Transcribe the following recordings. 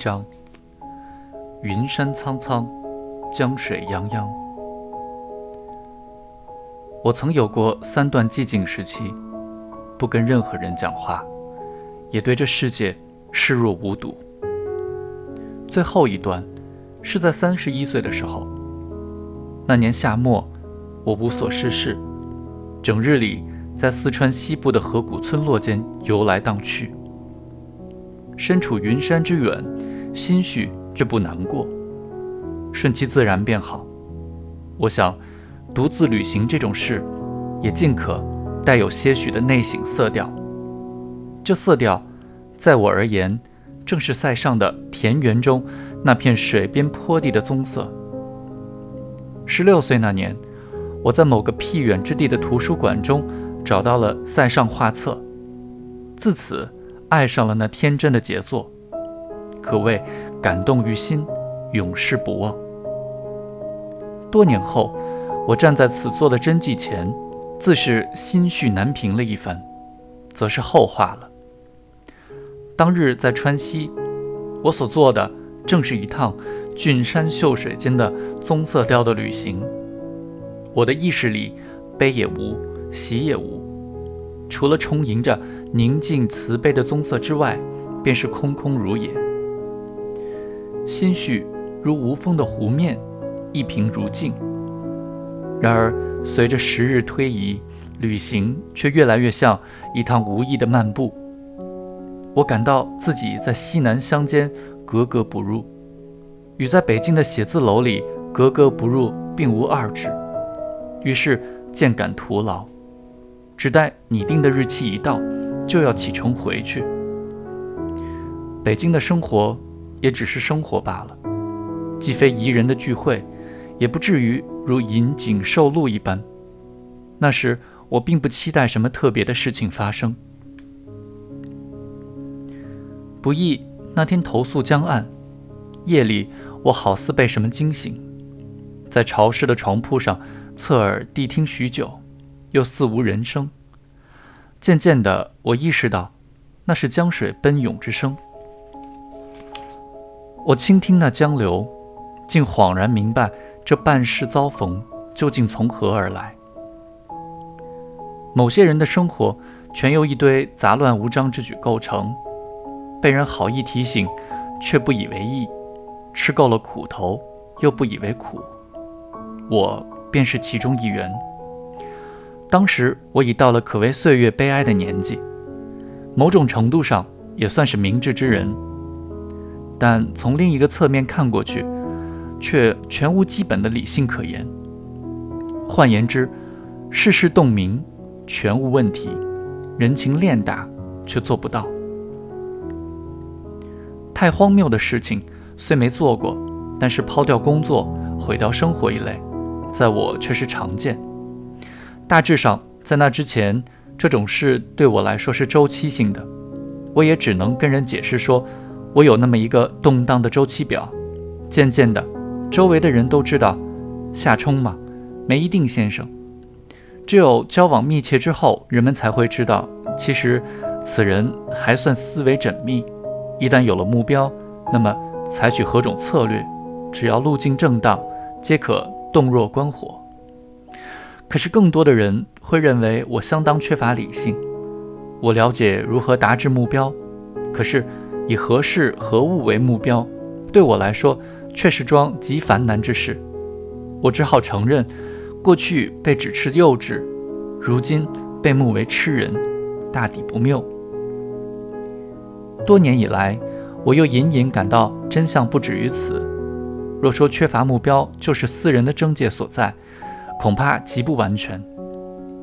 第一章：云山苍苍，江水泱泱。我曾有过三段寂静时期，不跟任何人讲话，也对这世界视若无睹。最后一段是在三十一岁的时候，那年夏末，我无所事事，整日里在四川西部的河谷村落间游来荡去。身处云山之远，心绪却不难过，顺其自然便好。我想，独自旅行这种事，也尽可带有些许的内省色调。这色调，在我而言，正是塞上的田园中那片水边坡地的棕色。十六岁那年，我在某个僻远之地的图书馆中找到了塞上画册，自此。爱上了那天真的杰作，可谓感动于心，永世不忘。多年后，我站在此作的真迹前，自是心绪难平了一番，则是后话了。当日在川西，我所做的正是一趟俊山秀水间的棕色调的旅行。我的意识里，悲也无，喜也无，除了充盈着。宁静慈悲的棕色之外，便是空空如也。心绪如无风的湖面，一平如镜。然而，随着时日推移，旅行却越来越像一趟无意的漫步。我感到自己在西南乡间格格不入，与在北京的写字楼里格格不入并无二致。于是渐感徒劳，只待拟定的日期一到。就要启程回去。北京的生活也只是生活罢了，既非宜人的聚会，也不至于如引颈受戮一般。那时我并不期待什么特别的事情发生。不易那天投宿江岸，夜里我好似被什么惊醒，在潮湿的床铺上侧耳谛听许久，又似无人声。渐渐的，我意识到那是江水奔涌之声。我倾听那江流，竟恍然明白这半世遭逢究竟从何而来。某些人的生活全由一堆杂乱无章之举构成，被人好意提醒，却不以为意；吃够了苦头，又不以为苦。我便是其中一员。当时我已到了可谓岁月悲哀的年纪，某种程度上也算是明智之人，但从另一个侧面看过去，却全无基本的理性可言。换言之，世事洞明，全无问题；人情练达，却做不到。太荒谬的事情虽没做过，但是抛掉工作、毁掉生活一类，在我却是常见。大致上，在那之前，这种事对我来说是周期性的，我也只能跟人解释说，我有那么一个动荡的周期表。渐渐的，周围的人都知道，夏冲嘛，没一定先生。只有交往密切之后，人们才会知道，其实此人还算思维缜密。一旦有了目标，那么采取何种策略，只要路径正当，皆可洞若观火。可是，更多的人会认为我相当缺乏理性。我了解如何达至目标，可是以何事何物为目标，对我来说却是桩极烦难之事。我只好承认，过去被指斥幼稚，如今被目为痴人，大抵不谬。多年以来，我又隐隐感到真相不止于此。若说缺乏目标就是私人的症结所在。恐怕极不完全。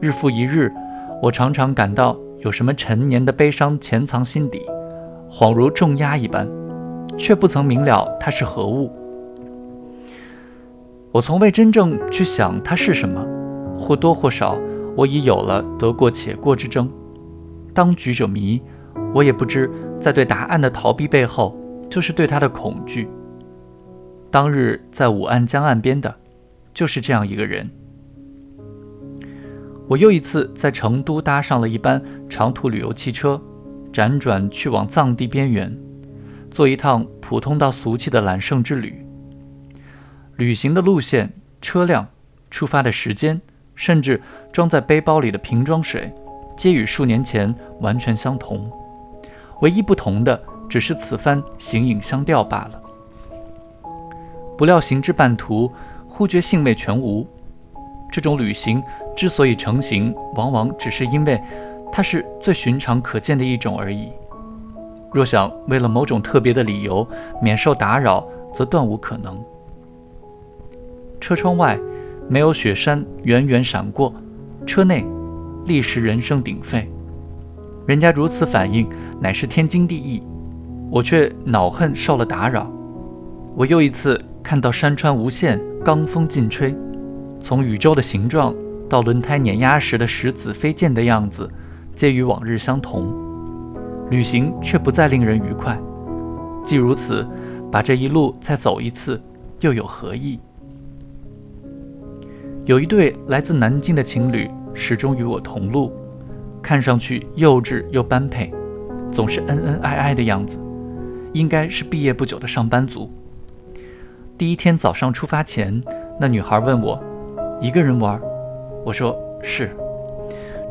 日复一日，我常常感到有什么陈年的悲伤潜藏心底，恍如重压一般，却不曾明了它是何物。我从未真正去想它是什么，或多或少，我已有了得过且过之争。当局者迷，我也不知在对答案的逃避背后，就是对它的恐惧。当日在武安江岸边的，就是这样一个人。我又一次在成都搭上了一班长途旅游汽车，辗转去往藏地边缘。做一趟普通到俗气的揽胜之旅。旅行的路线、车辆、出发的时间，甚至装在背包里的瓶装水，皆与数年前完全相同。唯一不同的，只是此番形影相吊罢了。不料行至半途，忽觉兴味全无。这种旅行之所以成行，往往只是因为它是最寻常可见的一种而已。若想为了某种特别的理由免受打扰，则断无可能。车窗外没有雪山远远闪过，车内立时人声鼎沸。人家如此反应，乃是天经地义。我却恼恨受了打扰。我又一次看到山川无限，罡风劲吹，从宇宙的形状到轮胎碾压时的石子飞溅的样子，皆与往日相同。旅行却不再令人愉快。既如此，把这一路再走一次，又有何意？有一对来自南京的情侣始终与我同路，看上去幼稚又般配，总是恩恩爱爱的样子，应该是毕业不久的上班族。第一天早上出发前，那女孩问我：“一个人玩？”我说：“是。”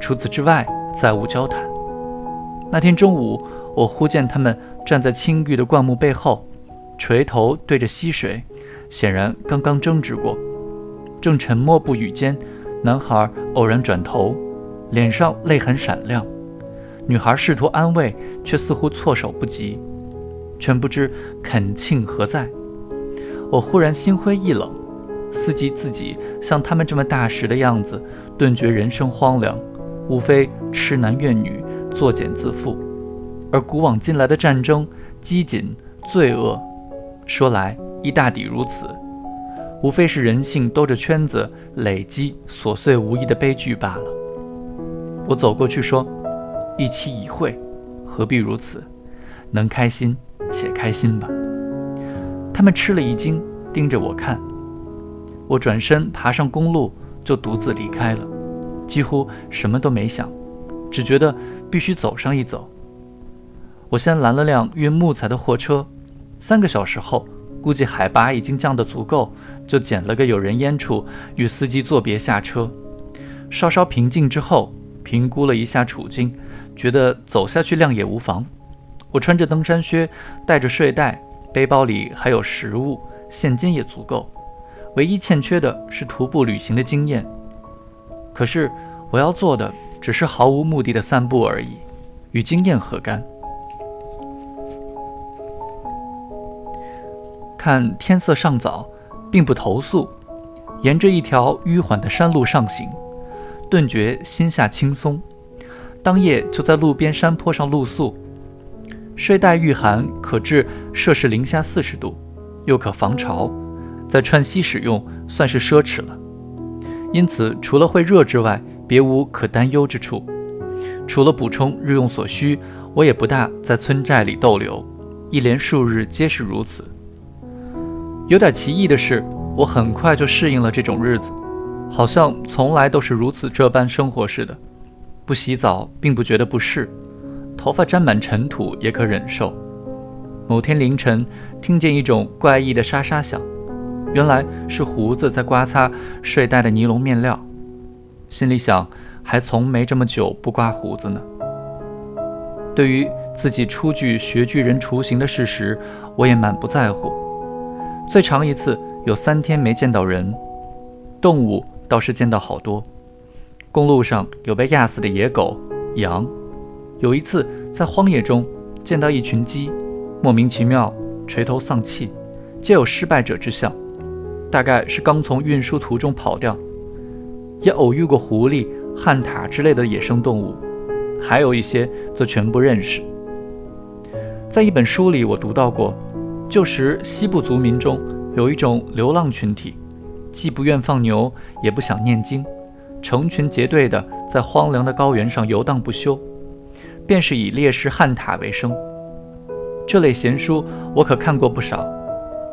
除此之外，再无交谈。那天中午，我忽见他们站在青玉的灌木背后，垂头对着溪水，显然刚刚争执过。正沉默不语间，男孩偶然转头，脸上泪痕闪亮。女孩试图安慰，却似乎措手不及，全不知恳庆何在。我忽然心灰意冷，思及自己像他们这么大时的样子，顿觉人生荒凉，无非痴男怨女，作茧自缚。而古往今来的战争、饥馑、罪恶，说来一大抵如此。无非是人性兜着圈子累积琐碎无益的悲剧罢了。我走过去说：“一期一会，何必如此？能开心且开心吧。”他们吃了一惊，盯着我看。我转身爬上公路，就独自离开了，几乎什么都没想，只觉得必须走上一走。我先拦了辆运木材的货车，三个小时后。估计海拔已经降得足够，就捡了个有人烟处，与司机作别下车。稍稍平静之后，评估了一下处境，觉得走下去量也无妨。我穿着登山靴，带着睡袋，背包里还有食物，现金也足够。唯一欠缺的是徒步旅行的经验。可是我要做的只是毫无目的的散步而已，与经验何干？看天色尚早，并不投宿，沿着一条迂缓的山路上行，顿觉心下轻松。当夜就在路边山坡上露宿，睡袋御寒，可至摄氏零下四十度，又可防潮，在川西使用算是奢侈了。因此，除了会热之外，别无可担忧之处。除了补充日用所需，我也不大在村寨里逗留，一连数日皆是如此。有点奇异的是，我很快就适应了这种日子，好像从来都是如此这般生活似的。不洗澡并不觉得不适，头发沾满尘土也可忍受。某天凌晨，听见一种怪异的沙沙响，原来是胡子在刮擦睡袋的尼龙面料。心里想，还从没这么久不刮胡子呢。对于自己初具学巨人雏形的事实，我也满不在乎。最长一次有三天没见到人，动物倒是见到好多。公路上有被压死的野狗、羊，有一次在荒野中见到一群鸡，莫名其妙垂头丧气，皆有失败者之相，大概是刚从运输途中跑掉。也偶遇过狐狸、旱獭之类的野生动物，还有一些则全不认识。在一本书里我读到过。旧时西部族民中有一种流浪群体，既不愿放牛，也不想念经，成群结队的在荒凉的高原上游荡不休，便是以猎食旱獭为生。这类闲书我可看过不少，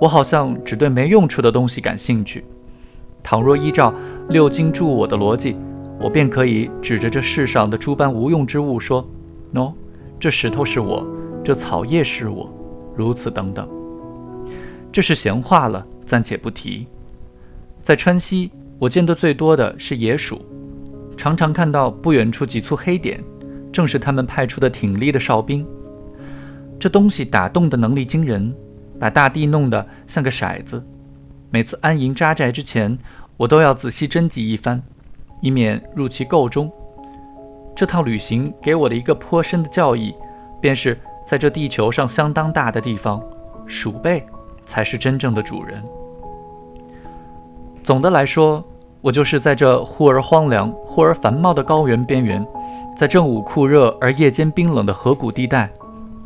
我好像只对没用处的东西感兴趣。倘若依照六经注我的逻辑，我便可以指着这世上的诸般无用之物说：喏，这石头是我，这草叶是我。如此等等。这是闲话了，暂且不提。在川西，我见得最多的是野鼠，常常看到不远处几簇黑点，正是他们派出的挺立的哨兵。这东西打洞的能力惊人，把大地弄得像个骰子。每次安营扎寨之前，我都要仔细侦计一番，以免入其构中。这趟旅行给我的一个颇深的教义，便是在这地球上相当大的地方，鼠辈。才是真正的主人。总的来说，我就是在这忽而荒凉、忽而繁茂的高原边缘，在正午酷热而夜间冰冷的河谷地带，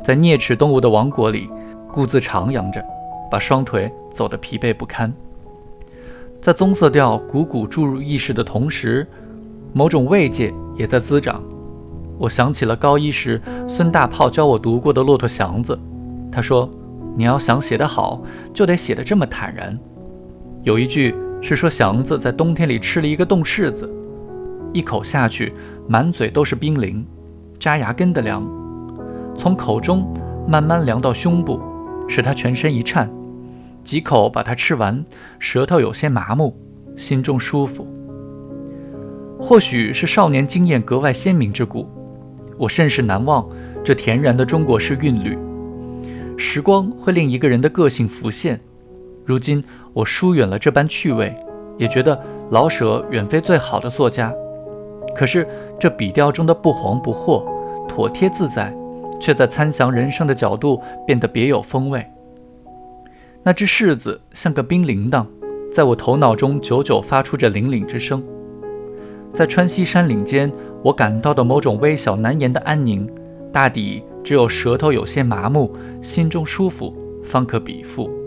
在啮齿动物的王国里，故自徜徉着，把双腿走得疲惫不堪。在棕色调汩汩注入意识的同时，某种慰藉也在滋长。我想起了高一时孙大炮教我读过的《骆驼祥子》，他说。你要想写得好，就得写得这么坦然。有一句是说祥子在冬天里吃了一个冻柿子，一口下去，满嘴都是冰凌，扎牙根的凉，从口中慢慢凉到胸部，使他全身一颤。几口把它吃完，舌头有些麻木，心中舒服。或许是少年经验格外鲜明之故，我甚是难忘这恬然的中国式韵律。时光会令一个人的个性浮现。如今我疏远了这般趣味，也觉得老舍远非最好的作家。可是这笔调中的不惶不惑、妥帖自在，却在参详人生的角度变得别有风味。那只柿子像个冰铃铛，在我头脑中久久发出着铃铃之声。在川西山岭间，我感到的某种微小难言的安宁，大抵。只有舌头有些麻木，心中舒服，方可比附。